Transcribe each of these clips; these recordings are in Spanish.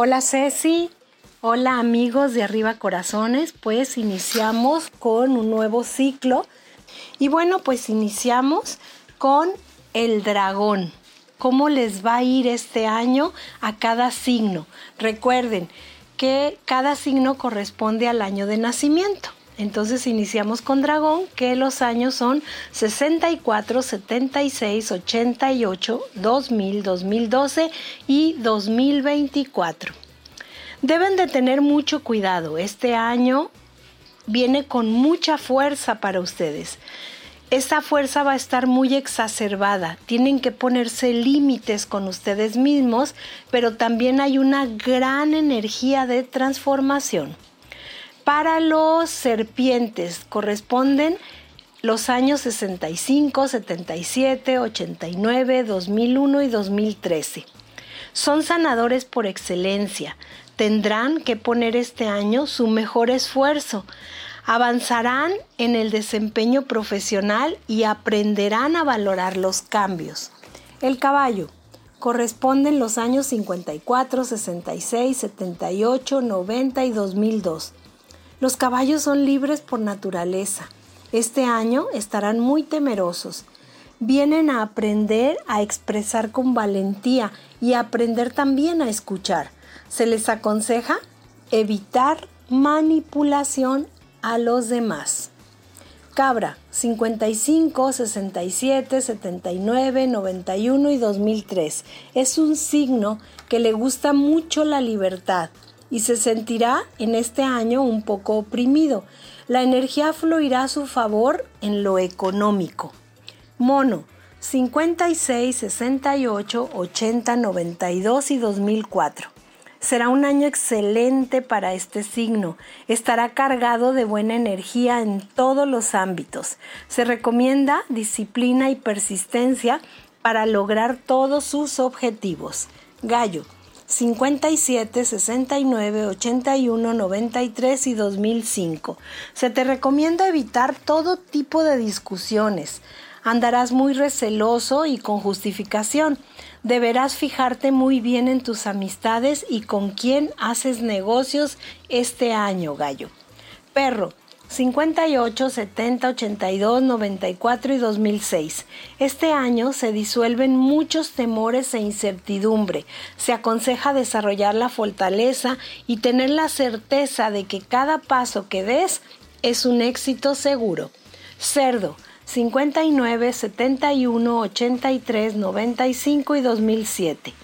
Hola Ceci, hola amigos de Arriba Corazones, pues iniciamos con un nuevo ciclo y bueno, pues iniciamos con el dragón. ¿Cómo les va a ir este año a cada signo? Recuerden que cada signo corresponde al año de nacimiento. Entonces iniciamos con dragón, que los años son 64, 76, 88, 2000, 2012 y 2024. Deben de tener mucho cuidado. Este año viene con mucha fuerza para ustedes. Esta fuerza va a estar muy exacerbada. Tienen que ponerse límites con ustedes mismos, pero también hay una gran energía de transformación. Para los serpientes corresponden los años 65, 77, 89, 2001 y 2013. Son sanadores por excelencia. Tendrán que poner este año su mejor esfuerzo. Avanzarán en el desempeño profesional y aprenderán a valorar los cambios. El caballo corresponden los años 54, 66, 78, 90 y 2002. Los caballos son libres por naturaleza. Este año estarán muy temerosos. Vienen a aprender a expresar con valentía y a aprender también a escuchar. Se les aconseja evitar manipulación a los demás. Cabra 55, 67, 79, 91 y 2003. Es un signo que le gusta mucho la libertad y se sentirá en este año un poco oprimido. La energía fluirá a su favor en lo económico. Mono 56, 68, 80, 92 y 2004. Será un año excelente para este signo. Estará cargado de buena energía en todos los ámbitos. Se recomienda disciplina y persistencia para lograr todos sus objetivos. Gallo 57, 69, 81, 93 y 2005. Se te recomienda evitar todo tipo de discusiones. Andarás muy receloso y con justificación. Deberás fijarte muy bien en tus amistades y con quién haces negocios este año, gallo. Perro, 58, 70, 82, 94 y 2006. Este año se disuelven muchos temores e incertidumbre. Se aconseja desarrollar la fortaleza y tener la certeza de que cada paso que des es un éxito seguro. Cerdo, 59, 71, 83, 95 y 2007.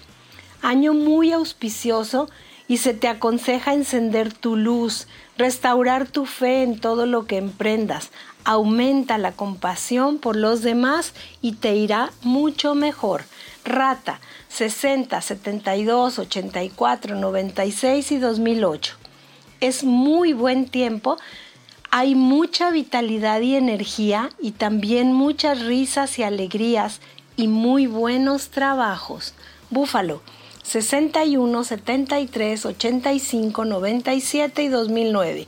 Año muy auspicioso y se te aconseja encender tu luz, restaurar tu fe en todo lo que emprendas, aumenta la compasión por los demás y te irá mucho mejor. Rata 60, 72, 84, 96 y 2008. Es muy buen tiempo, hay mucha vitalidad y energía y también muchas risas y alegrías y muy buenos trabajos. Búfalo 61, 73, 85, 97 y 2009.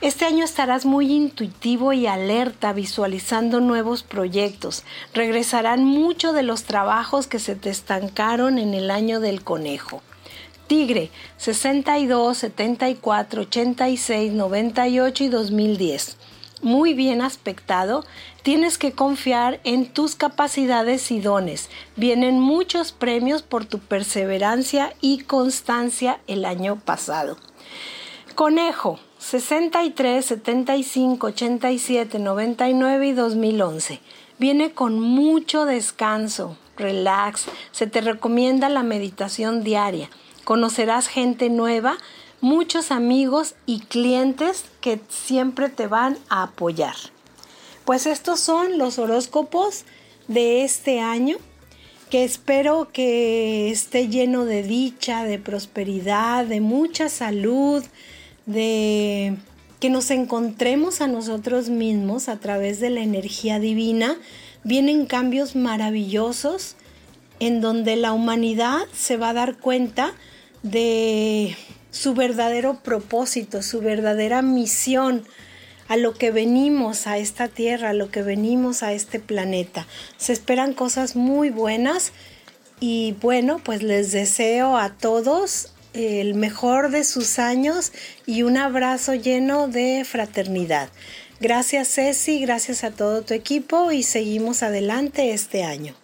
Este año estarás muy intuitivo y alerta visualizando nuevos proyectos. Regresarán muchos de los trabajos que se te estancaron en el año del conejo. Tigre 62, 74, 86, 98 y 2010 muy bien aspectado, tienes que confiar en tus capacidades y dones. Vienen muchos premios por tu perseverancia y constancia el año pasado. Conejo, 63, 75, 87, 99 y 2011. Viene con mucho descanso, relax. Se te recomienda la meditación diaria. Conocerás gente nueva muchos amigos y clientes que siempre te van a apoyar. Pues estos son los horóscopos de este año que espero que esté lleno de dicha, de prosperidad, de mucha salud, de que nos encontremos a nosotros mismos a través de la energía divina. Vienen cambios maravillosos en donde la humanidad se va a dar cuenta de su verdadero propósito, su verdadera misión, a lo que venimos a esta tierra, a lo que venimos a este planeta. Se esperan cosas muy buenas y bueno, pues les deseo a todos el mejor de sus años y un abrazo lleno de fraternidad. Gracias Ceci, gracias a todo tu equipo y seguimos adelante este año.